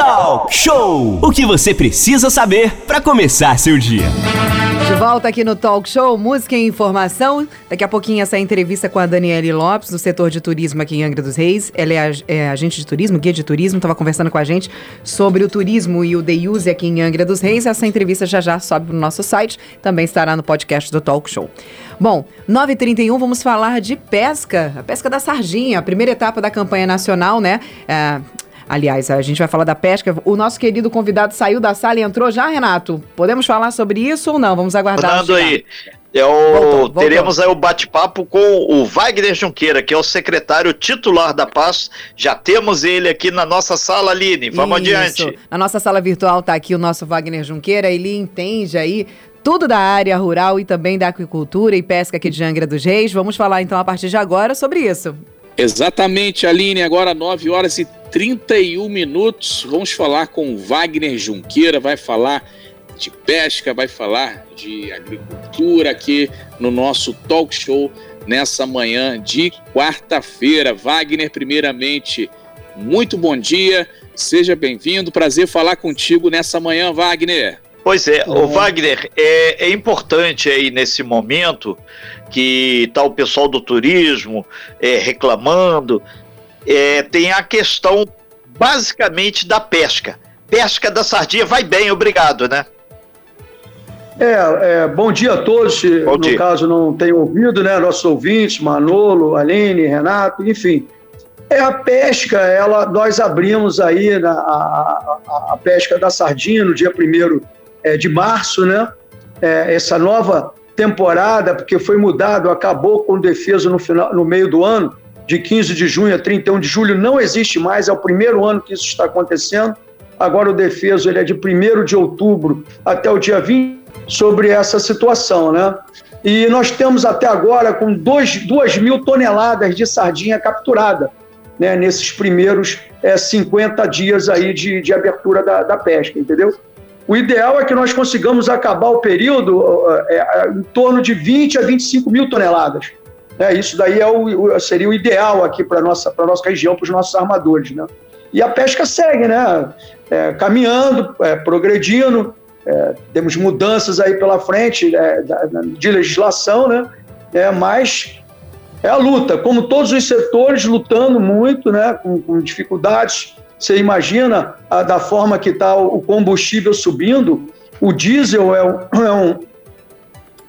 Talk Show! O que você precisa saber para começar seu dia. De volta aqui no Talk Show, música e informação. Daqui a pouquinho essa entrevista com a Daniele Lopes, do setor de turismo aqui em Angra dos Reis. Ela é, é agente de turismo, guia de turismo, estava conversando com a gente sobre o turismo e o day use aqui em Angra dos Reis. Essa entrevista já já sobe no nosso site, também estará no podcast do Talk Show. Bom, 9h31, vamos falar de pesca, a pesca da sardinha, a primeira etapa da campanha nacional, né? É, Aliás, a gente vai falar da pesca. O nosso querido convidado saiu da sala e entrou já, Renato. Podemos falar sobre isso ou não? Vamos aguardar. Fernando aí. É o, voltou, voltou. Teremos aí o bate-papo com o Wagner Junqueira, que é o secretário titular da Paz. Já temos ele aqui na nossa sala, Aline. Vamos Isso. adiante. Na nossa sala virtual está aqui o nosso Wagner Junqueira. Ele entende aí tudo da área rural e também da aquicultura e pesca aqui de Angra dos Reis. Vamos falar então a partir de agora sobre isso. Exatamente, Aline. Agora 9 horas e 31 minutos. Vamos falar com Wagner Junqueira, vai falar de pesca, vai falar de agricultura aqui no nosso talk show nessa manhã de quarta-feira. Wagner, primeiramente, muito bom dia, seja bem-vindo. Prazer falar contigo nessa manhã, Wagner. Pois é, o Wagner, é, é importante aí nesse momento que está o pessoal do turismo é, reclamando, é, tem a questão basicamente da pesca. Pesca da sardinha vai bem, obrigado, né? É, é bom dia a todos, bom no dia. caso não tenho ouvido, né? Nossos ouvintes, Manolo, Aline, Renato, enfim. É a pesca, ela, nós abrimos aí na, a, a, a pesca da sardinha no dia 1 é, de março, né? É, essa nova temporada, porque foi mudado, acabou com o defeso no, final, no meio do ano, de 15 de junho a 31 de julho, não existe mais, é o primeiro ano que isso está acontecendo. Agora o defeso ele é de 1 de outubro até o dia 20 sobre essa situação, né? E nós temos até agora com 2 mil toneladas de sardinha capturada, né? Nesses primeiros é, 50 dias aí de, de abertura da, da pesca, entendeu? O ideal é que nós consigamos acabar o período é, em torno de 20 a 25 mil toneladas. É, isso daí é o, seria o ideal aqui para a nossa, nossa região, para os nossos armadores. Né? E a pesca segue, né? É, caminhando, é, progredindo, é, temos mudanças aí pela frente é, de legislação, né? É, mas é a luta, como todos os setores lutando muito, né? com, com dificuldades você imagina a, da forma que está o combustível subindo, o diesel é um, é um,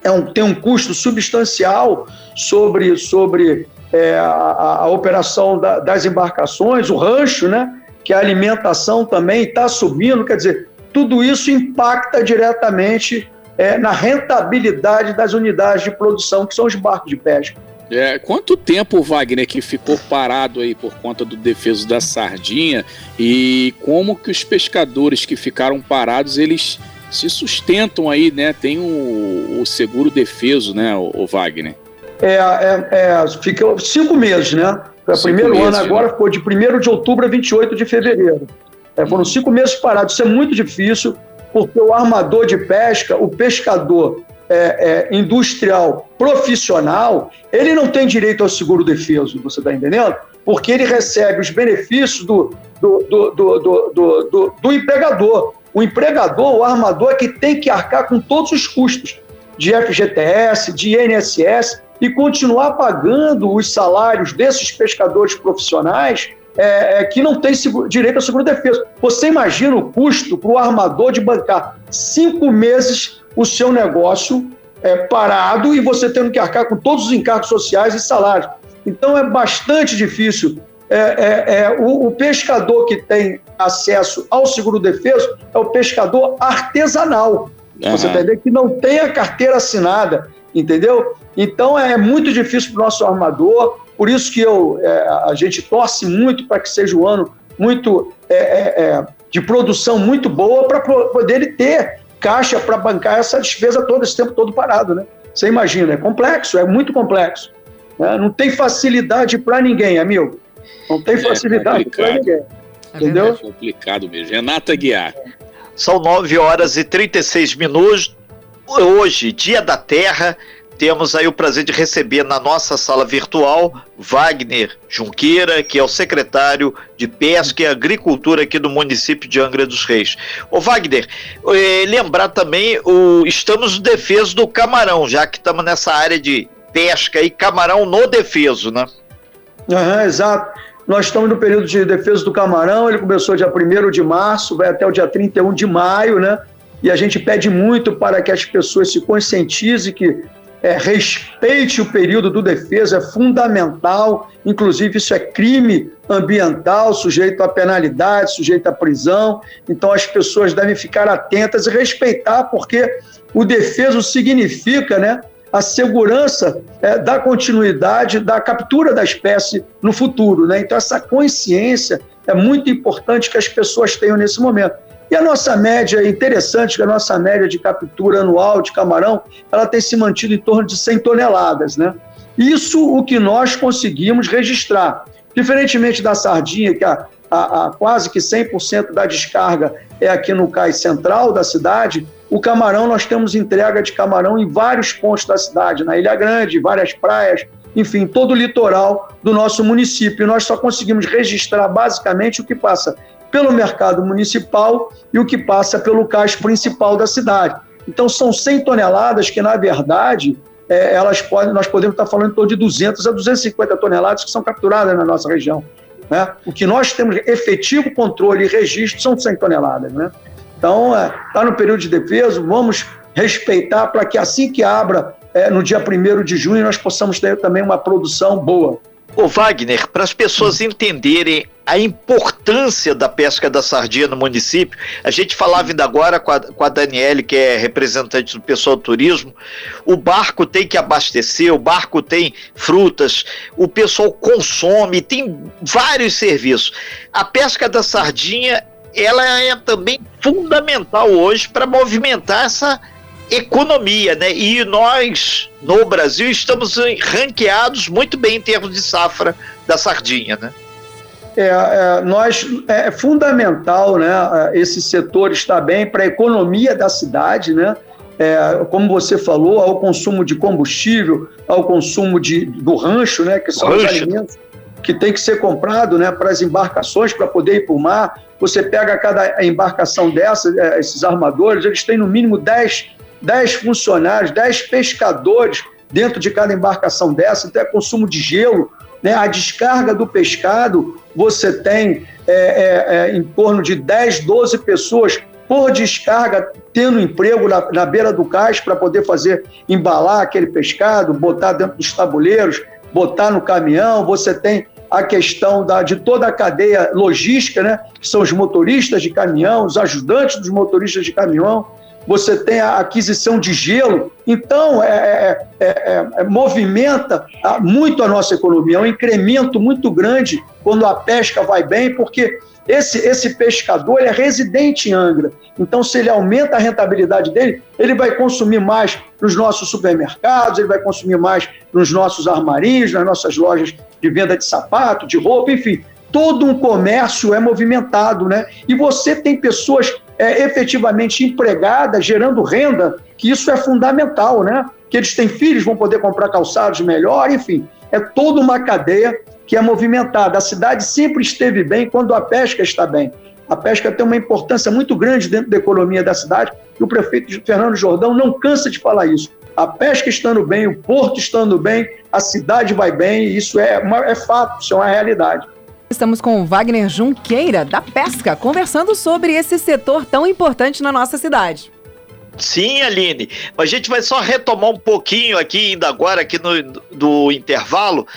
é um, tem um custo substancial sobre, sobre é, a, a, operação da, das embarcações, o rancho, né? que a alimentação também está subindo, quer dizer, tudo isso impacta diretamente é, na rentabilidade das unidades de produção, que são os barcos de pesca. É, quanto tempo, Wagner, que ficou parado aí por conta do defeso da sardinha e como que os pescadores que ficaram parados, eles se sustentam aí, né? Tem o, o seguro defeso, né, o, o Wagner? É, é, é, ficou cinco meses, né? O primeiro meses, ano agora né? ficou de 1 de outubro a 28 de fevereiro. É, foram cinco meses parados. Isso é muito difícil, porque o armador de pesca, o pescador, é, é, industrial profissional, ele não tem direito ao seguro defeso, você está entendendo? Porque ele recebe os benefícios do, do, do, do, do, do empregador. O empregador, o armador, é que tem que arcar com todos os custos de FGTS, de INSS e continuar pagando os salários desses pescadores profissionais é, é, que não têm direito ao seguro defesa. Você imagina o custo para o armador de bancar cinco meses o seu negócio é, parado e você tendo que arcar com todos os encargos sociais e salários. Então é bastante difícil. É, é, é o, o, pescador que tem acesso ao seguro defeso é o pescador artesanal. Uhum. Você entendeu? Que não tem a carteira assinada, entendeu? Então é muito difícil para o nosso armador. Por isso que eu, é, a gente torce muito para que seja um ano muito é, é, de produção muito boa para poder ele ter caixa para bancar essa despesa todo esse tempo todo parado, né? Você imagina, é complexo, é muito complexo. Né? Não tem facilidade para ninguém, amigo. Não tem é facilidade para ninguém. É entendeu? É complicado mesmo. Renata Guiar. São 9 horas e 36 minutos. Hoje, dia da Terra, temos aí o prazer de receber na nossa sala virtual Wagner Junqueira, que é o secretário de Pesca e Agricultura aqui do município de Angra dos Reis. Ô Wagner, eh, lembrar também, o, estamos no defeso do camarão, já que estamos nessa área de pesca e camarão no defeso, né? Uhum, exato. Nós estamos no período de defesa do camarão, ele começou dia 1 de março, vai até o dia 31 de maio, né? E a gente pede muito para que as pessoas se conscientizem que é, respeite o período do defesa, é fundamental, inclusive isso é crime ambiental, sujeito a penalidade, sujeito à prisão. Então as pessoas devem ficar atentas e respeitar, porque o defeso significa né, a segurança é, da continuidade da captura da espécie no futuro. Né? Então, essa consciência é muito importante que as pessoas tenham nesse momento. E a nossa média, é interessante que a nossa média de captura anual de camarão, ela tem se mantido em torno de 100 toneladas. Né? Isso o que nós conseguimos registrar. Diferentemente da sardinha, que a, a, a quase que 100% da descarga é aqui no cais central da cidade, o camarão, nós temos entrega de camarão em vários pontos da cidade, na Ilha Grande, várias praias, enfim, todo o litoral do nosso município. Nós só conseguimos registrar basicamente o que passa pelo mercado municipal e o que passa pelo cais principal da cidade. Então, são 100 toneladas que, na verdade, é, elas podem, nós podemos estar falando em torno de 200 a 250 toneladas que são capturadas na nossa região. Né? O que nós temos efetivo controle e registro são 100 toneladas. Né? Então, está é, no período de defesa, vamos respeitar para que assim que abra, é, no dia 1 de junho, nós possamos ter também uma produção boa. Ô Wagner, para as pessoas entenderem a importância da pesca da sardinha no município, a gente falava ainda agora com a, com a Daniele, que é representante do pessoal do turismo, o barco tem que abastecer, o barco tem frutas, o pessoal consome, tem vários serviços. A pesca da sardinha ela é também fundamental hoje para movimentar essa economia, né? E nós, no Brasil, estamos ranqueados muito bem em termos de safra da sardinha, né? É, é, nós, é fundamental né, esse setor estar bem para a economia da cidade, né? É, como você falou, ao consumo de combustível, ao consumo de, do rancho, né, que são rancho. os alimentos que tem que ser comprado né, para as embarcações para poder ir para o mar. Você pega cada embarcação dessa, é, esses armadores, eles têm no mínimo 10, 10 funcionários, 10 pescadores dentro de cada embarcação dessa, então é consumo de gelo. Né? A descarga do pescado, você tem é, é, é, em torno de 10, 12 pessoas por descarga, tendo emprego na, na beira do cais para poder fazer, embalar aquele pescado, botar dentro dos tabuleiros, botar no caminhão, você tem a questão da, de toda a cadeia logística, né? que são os motoristas de caminhão, os ajudantes dos motoristas de caminhão, você tem a aquisição de gelo, então é, é, é, é movimenta muito a nossa economia, é um incremento muito grande quando a pesca vai bem, porque esse, esse pescador é residente em Angra, então se ele aumenta a rentabilidade dele, ele vai consumir mais nos nossos supermercados, ele vai consumir mais nos nossos armarinhos, nas nossas lojas de venda de sapato, de roupa, enfim. Todo um comércio é movimentado, né? E você tem pessoas é, efetivamente empregadas, gerando renda, que isso é fundamental, né? Que eles têm filhos, vão poder comprar calçados melhor, enfim. É toda uma cadeia que é movimentada. A cidade sempre esteve bem quando a pesca está bem. A pesca tem uma importância muito grande dentro da economia da cidade e o prefeito Fernando Jordão não cansa de falar isso. A pesca estando bem, o porto estando bem, a cidade vai bem, e isso é, uma, é fato, isso é uma realidade. Estamos com o Wagner Junqueira, da Pesca, conversando sobre esse setor tão importante na nossa cidade. Sim, Aline. A gente vai só retomar um pouquinho aqui, ainda agora, aqui no do intervalo.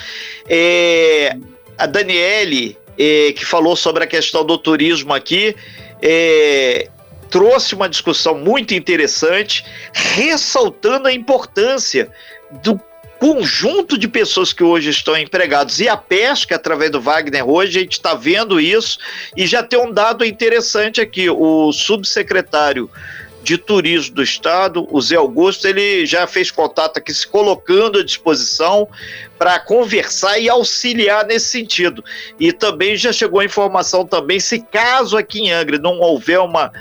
É, a Daniele é, que falou sobre a questão do turismo aqui, é, trouxe uma discussão muito interessante, ressaltando a importância do conjunto de pessoas que hoje estão empregados e a pesca através do Wagner hoje a gente está vendo isso e já tem um dado interessante aqui o subsecretário de Turismo do Estado, o Zé Augusto, ele já fez contato aqui, se colocando à disposição para conversar e auxiliar nesse sentido. E também já chegou a informação também, se caso aqui em Angra não houver uma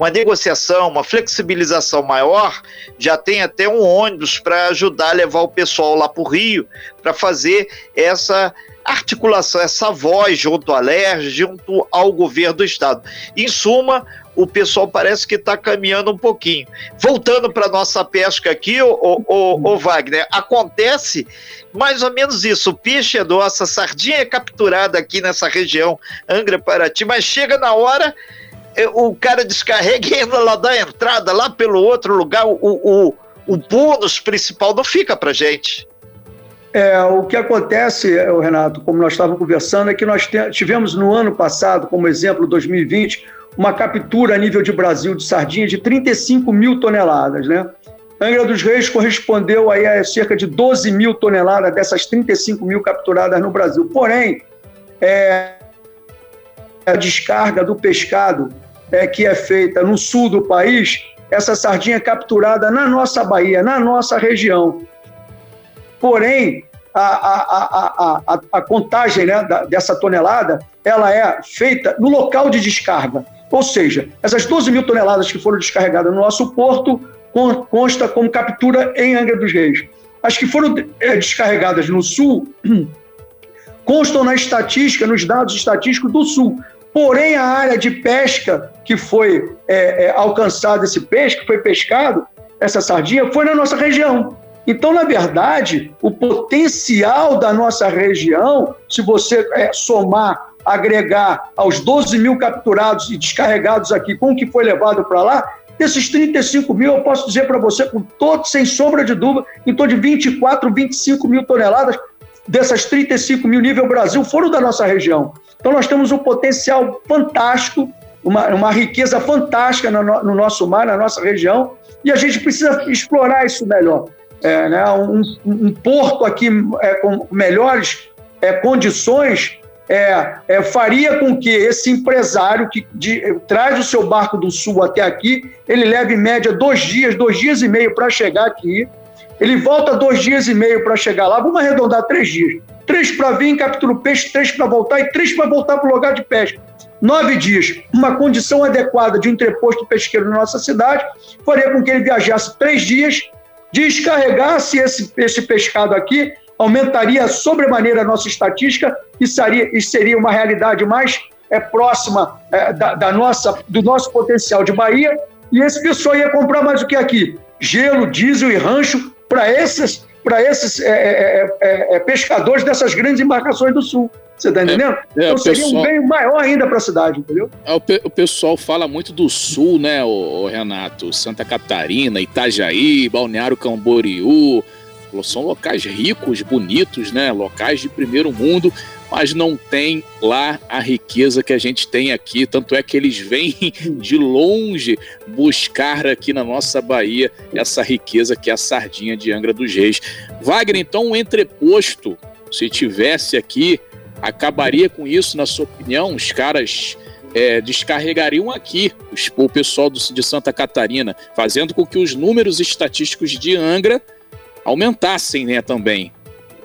uma negociação, uma flexibilização maior, já tem até um ônibus para ajudar a levar o pessoal lá para o Rio, para fazer essa articulação, essa voz junto à LERJ, junto ao governo do Estado. Em suma, o pessoal parece que está caminhando um pouquinho. Voltando para nossa pesca aqui, o, o, o, Wagner, acontece mais ou menos isso. O peixe é nosso, a sardinha é capturada aqui nessa região, Angra Paraty, mas chega na hora, o cara descarrega e entra lá da entrada, lá pelo outro lugar, o, o, o bônus principal não fica para gente. É, o que acontece, Renato, como nós estávamos conversando, é que nós tivemos no ano passado, como exemplo, 2020, uma captura a nível de Brasil de sardinha de 35 mil toneladas, né? Angra dos Reis correspondeu aí a cerca de 12 mil toneladas dessas 35 mil capturadas no Brasil. Porém, é, a descarga do pescado é, que é feita no sul do país, essa sardinha é capturada na nossa Bahia, na nossa região. Porém, a, a, a, a, contagem né, dessa tonelada ela é feita no local de descarga. Ou seja, essas 12 mil toneladas que foram descarregadas no nosso porto consta como captura em Angra dos Reis. As que foram é, descarregadas no sul constam na estatística, nos dados estatísticos do sul. Porém, a área de pesca que foi é, é, alcançado esse peixe, que foi pescado, essa sardinha, foi na nossa região. Então, na verdade, o potencial da nossa região, se você é, somar agregar aos 12 mil capturados e descarregados aqui com o que foi levado para lá, desses 35 mil, eu posso dizer para você, com todo, sem sombra de dúvida, em torno de 24, 25 mil toneladas dessas 35 mil nível Brasil foram da nossa região. Então nós temos um potencial fantástico, uma, uma riqueza fantástica no, no nosso mar, na nossa região, e a gente precisa explorar isso melhor. É, né, um, um, porto aqui é, com melhores é, condições é, é, faria com que esse empresário que de, traz o seu barco do sul até aqui, ele leve em média dois dias, dois dias e meio para chegar aqui, ele volta dois dias e meio para chegar lá, vamos arredondar três dias. Três para vir, captura o peixe, três para voltar e três para voltar para o lugar de pesca. Nove dias, uma condição adequada de um entreposto pesqueiro na nossa cidade, faria com que ele viajasse três dias, descarregasse esse, esse pescado aqui aumentaria sobremaneira a nossa estatística e seria, e seria uma realidade mais é, próxima é, da, da, nossa, do nosso potencial de Bahia. E esse pessoal ia comprar mais o que aqui? Gelo, diesel e rancho para esses, pra esses é, é, é, é, pescadores dessas grandes embarcações do sul. Você está entendendo? então seria pessoal, um bem maior ainda para a cidade, entendeu? o, pe, o, pessoal fala muito do sul, né, o, o Renato? Santa Catarina, Itajaí, Balneário Camboriú, são locais ricos, bonitos, né? Locais de primeiro mundo, mas não tem lá a riqueza que a gente tem aqui. Tanto é que eles vêm de longe buscar aqui na nossa Bahia essa riqueza que é a sardinha de Angra dos Reis. Wagner, então, um entreposto, se tivesse aqui, acabaria com isso, na sua opinião? Os caras é, descarregariam aqui o pessoal do, de Santa Catarina, fazendo com que os números estatísticos de Angra aumentassem né, também.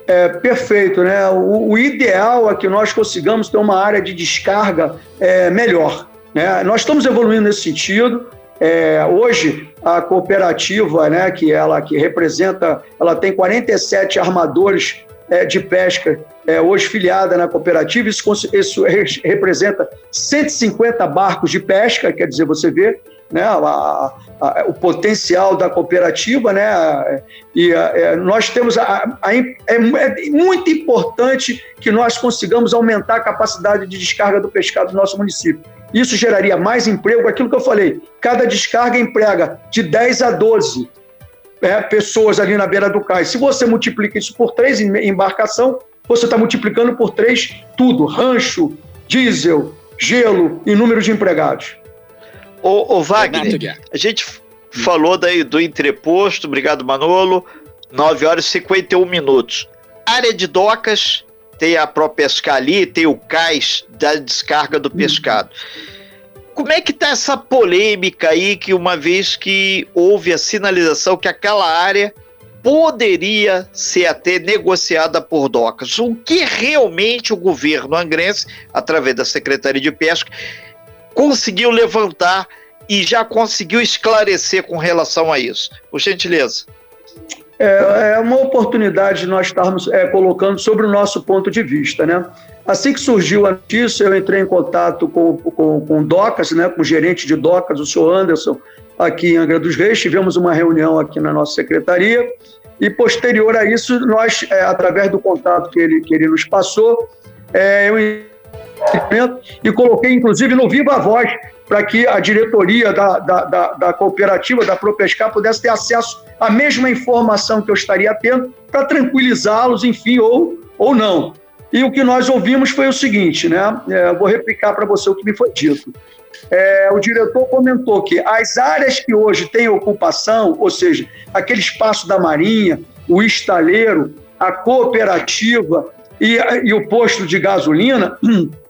É, perfeito, né? O, o, ideal é que nós consigamos ter uma área de descarga é, melhor. Né? Nós estamos evoluindo nesse sentido. É, hoje a cooperativa, né, que ela que representa, ela tem 47 armadores é, de pesca é, hoje filiada na cooperativa. Isso, isso representa 150 barcos de pesca, quer dizer, você vê né, a, a, o potencial da cooperativa, né, e a, é, nós temos a, é, é, muito importante que nós consigamos aumentar a capacidade de descarga do pescado do nosso município. Isso geraria mais emprego, aquilo que eu falei, cada descarga emprega de 10 a 12 é, pessoas ali na beira do cais. Se você multiplica isso por três em embarcação, você está multiplicando por três tudo: rancho, diesel, gelo e número de empregados. Ô, ô Wagner, a gente falou daí do entreposto, obrigado Manolo, 9 horas e 51 minutos. Área de docas, tem a própria ali, tem o cais da descarga do pescado. Como é que tá essa polêmica aí que uma vez que houve a sinalização que aquela área poderia ser até negociada por docas? O que realmente o governo angrense, através da Secretaria de Pesca, conseguiu levantar e já conseguiu esclarecer com relação a isso? Por gentileza. É, é uma oportunidade de nós estarmos é, colocando sobre o nosso ponto de vista, né? Assim que surgiu a notícia, eu entrei em contato com, com, com o Docas, né, com o gerente de Docas, o senhor Anderson, aqui em Angra dos Reis. Tivemos uma reunião aqui na nossa secretaria e, posterior a isso, nós, é, através do contato que ele, que ele nos passou, é, eu e coloquei, inclusive, no Viva Voz, para que a diretoria da, da, da, da cooperativa, da Propescar, pudesse ter acesso à mesma informação que eu estaria tendo, para tranquilizá-los, enfim, ou, ou não. E o que nós ouvimos foi o seguinte, né? É, vou replicar para você o que me foi dito. É, o diretor comentou que as áreas que hoje têm ocupação, ou seja, aquele espaço da Marinha, o estaleiro, a cooperativa e, e o posto de gasolina,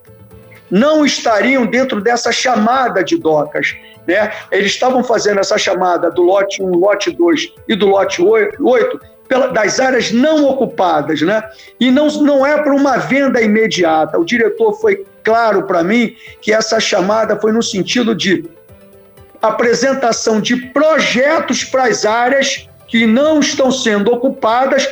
não estariam dentro dessa chamada de docas. Né? Eles estavam fazendo essa chamada do lote 1, lote 2 e do lote 8 pela, das áreas não ocupadas, né? E não, não é para uma venda imediata. O diretor foi claro para mim que essa chamada foi no sentido de apresentação de projetos para as áreas que não estão sendo ocupadas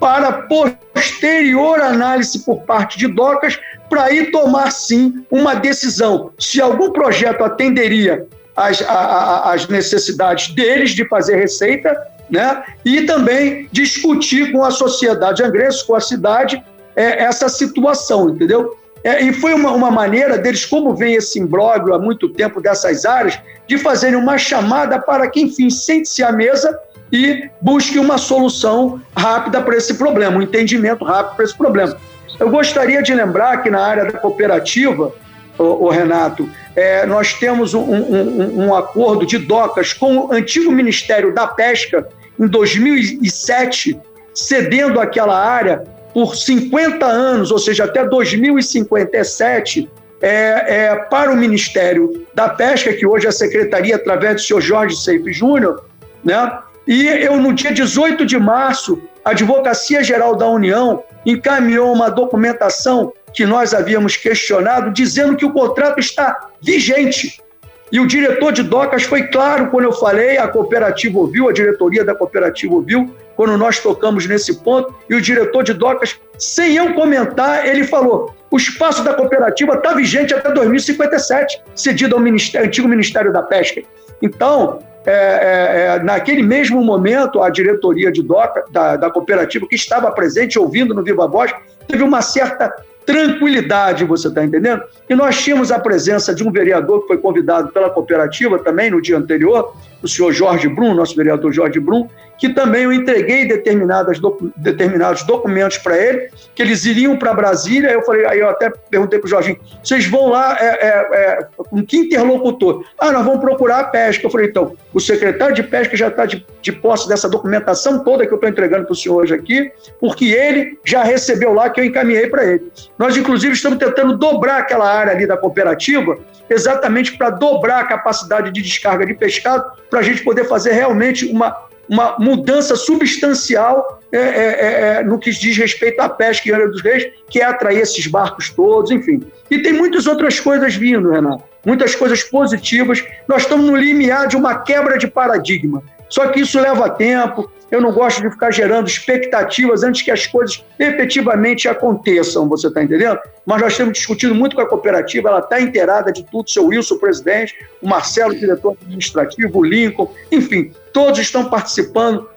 para posterior análise por parte de docas para aí tomar sim uma decisão se algum projeto atenderia às, às necessidades deles de fazer receita, né? E também discutir com a sociedade angrense, com a cidade, é, essa situação, entendeu? É, e foi uma, uma maneira deles, como vem esse imbróglio há muito tempo dessas áreas, de fazerem uma chamada para que, enfim, sente-se à mesa e busque uma solução rápida para esse problema, um entendimento rápido para esse problema. Eu gostaria de lembrar que na área da cooperativa, o, o Renato, é, nós temos um, um, um, acordo de docas com o antigo Ministério da Pesca em 2007, cedendo aquela área por 50 anos, ou seja, até 2057, é, é, para o Ministério da Pesca, que hoje é a Secretaria, através do senhor Jorge Seife Júnior, né? E eu, no dia 18 de março, a Advocacia Geral da União encaminhou uma documentação que nós havíamos questionado, dizendo que o contrato está vigente. E o diretor de docas foi claro quando eu falei, a cooperativa ouviu, a diretoria da cooperativa ouviu, quando nós tocamos nesse ponto, e o diretor de docas, sem eu comentar, ele falou: o espaço da cooperativa está vigente até 2057, cedido ao ministério, antigo Ministério da Pesca. Então, é, é, é, naquele mesmo momento, a diretoria de DOCA, da, da cooperativa, que estava presente, ouvindo no Viva Voz, teve uma certa tranquilidade, você está entendendo? E nós tínhamos a presença de um vereador que foi convidado pela cooperativa também no dia anterior, o senhor Jorge Brum, nosso vereador Jorge Brum, que também eu entreguei determinadas docu determinados documentos para ele, que eles iriam para Brasília. Eu falei, aí eu até perguntei para o Jorginho: vocês vão lá é, é, é, com que interlocutor? Ah, nós vamos procurar a pesca. Eu falei, então, o secretário de pesca já está de, de posse dessa documentação toda que eu estou entregando para o senhor hoje aqui, porque ele já recebeu lá que eu encaminhei para ele. Nós, inclusive, estamos tentando dobrar aquela área ali da cooperativa, exatamente para dobrar a capacidade de descarga de pescado, para a gente poder fazer realmente uma uma mudança substancial é, é, é, é, no que diz respeito à pesca em Angra dos Reis, que é atrair esses barcos todos, enfim. E tem muitas outras coisas vindo, Renato, muitas coisas positivas. Nós estamos no limiar de uma quebra de paradigma. Só que isso leva tempo, eu não gosto de ficar gerando expectativas antes que as coisas efetivamente aconteçam, você está entendendo? Mas nós temos discutido muito com a cooperativa, ela está inteirada de tudo, seu Wilson, presidente, o Marcelo, diretor administrativo, o Lincoln, enfim, todos estão participando.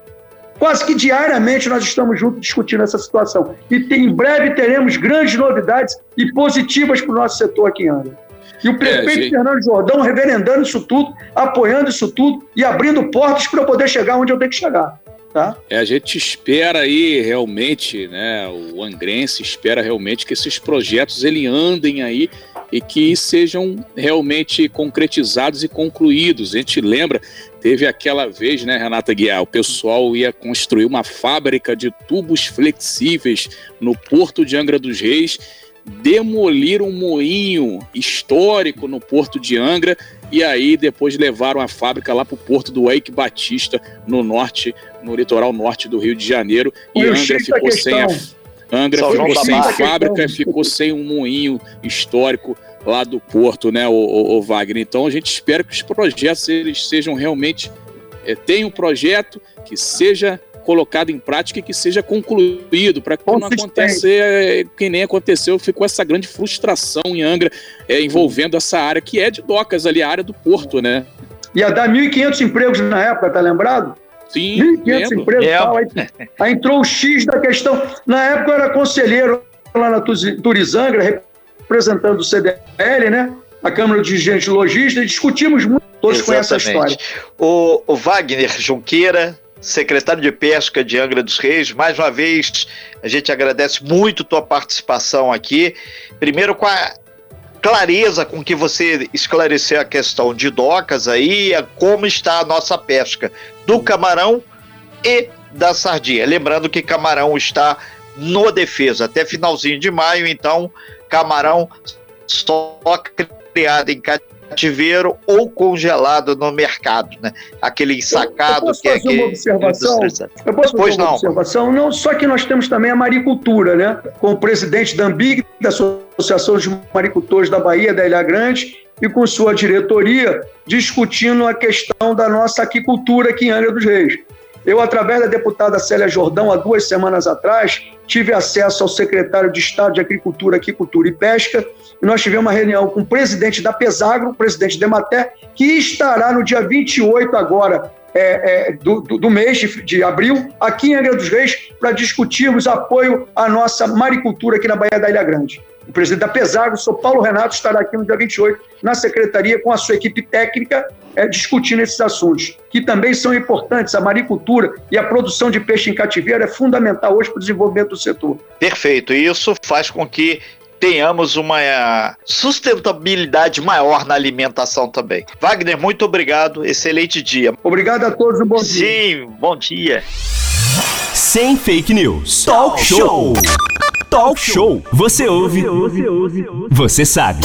Quase que diariamente nós estamos juntos discutindo essa situação. E em breve teremos grandes novidades e positivas para o nosso setor aqui em Angra. E o prefeito é. Fernando Jordão reverendando isso tudo, apoiando isso tudo e abrindo portas para eu poder chegar onde eu tenho que chegar. Tá? É, a gente espera aí realmente, né? O Angrense espera realmente que esses projetos ele andem aí e que sejam realmente concretizados e concluídos. A gente lembra, teve aquela vez, né, Renata Guiar, o pessoal ia construir uma fábrica de tubos flexíveis no Porto de Angra dos Reis, demolir um moinho histórico no Porto de Angra e aí depois levaram a fábrica lá para o porto do Wake Batista, no norte, no litoral norte do Rio de Janeiro. E Angra ficou sem a. Angra ficou sem fábrica, ficou sem um moinho histórico lá do Porto, né, o, o, o, Wagner? Então a gente espera que os projetos eles sejam realmente é, tenham um projeto que seja colocado em prática e que seja concluído, para que não aconteça é, que nem aconteceu, ficou essa grande frustração em Angra é, envolvendo essa área que é de docas ali, a área do porto, né? Ia dar 1.500 empregos na época, tá lembrado? Sim, 1.500 empregos. É. Tal, aí, aí entrou o X da questão. Na época eu era conselheiro lá na Turizangra, representando o CDL, né? A Câmara de Dirigentes Logística, discutimos muito, todos Exatamente. conhecem a história. O, o Wagner Junqueira, secretário de Pesca de Angra dos Reis, mais uma vez a gente agradece muito tua participação aqui. Primeiro com a clareza com que você esclareceu a questão de docas aí, como está a nossa pesca do camarão e da sardinha. Lembrando que camarão está no defesa até finalzinho de maio, então camarão só criado em cativeiro ou congelado no mercado, né? Aquele ensacado eu, eu que é aquele... uma observação. Eu posso fazer uma não. observação? Não, só que nós temos também a maricultura, né? Com o presidente da Ambig, da Associação de Maricultores da Bahia, da Ilha Grande, e com sua diretoria, discutindo a questão da nossa aquicultura aqui em Angra dos Reis. Eu, através da deputada Célia Jordão, há duas semanas atrás, tive acesso ao secretário de Estado de Agricultura, Aquicultura e Pesca, e nós tivemos uma reunião com o presidente da Pesagro, o presidente Dematé, que estará no dia 28 agora é, é, do, do, mês de, de, abril, aqui em Angra dos Reis, para discutirmos apoio à nossa maricultura aqui na Baía da Ilha Grande. O presidente da Pesagro, o Sr. Paulo Renato, estará aqui no dia 28, na secretaria, com a sua equipe técnica, é, discutindo esses assuntos, que também são importantes. A maricultura e a produção de peixe em cativeiro é fundamental hoje para o desenvolvimento do setor. Perfeito. E isso faz com que tenhamos uma sustentabilidade maior na alimentação também. Wagner, muito obrigado. Excelente dia. Obrigado a todos. Um bom dia. Sim, bom dia. Sem fake news. Talk show. Talk show. Você ouve. Você sabe.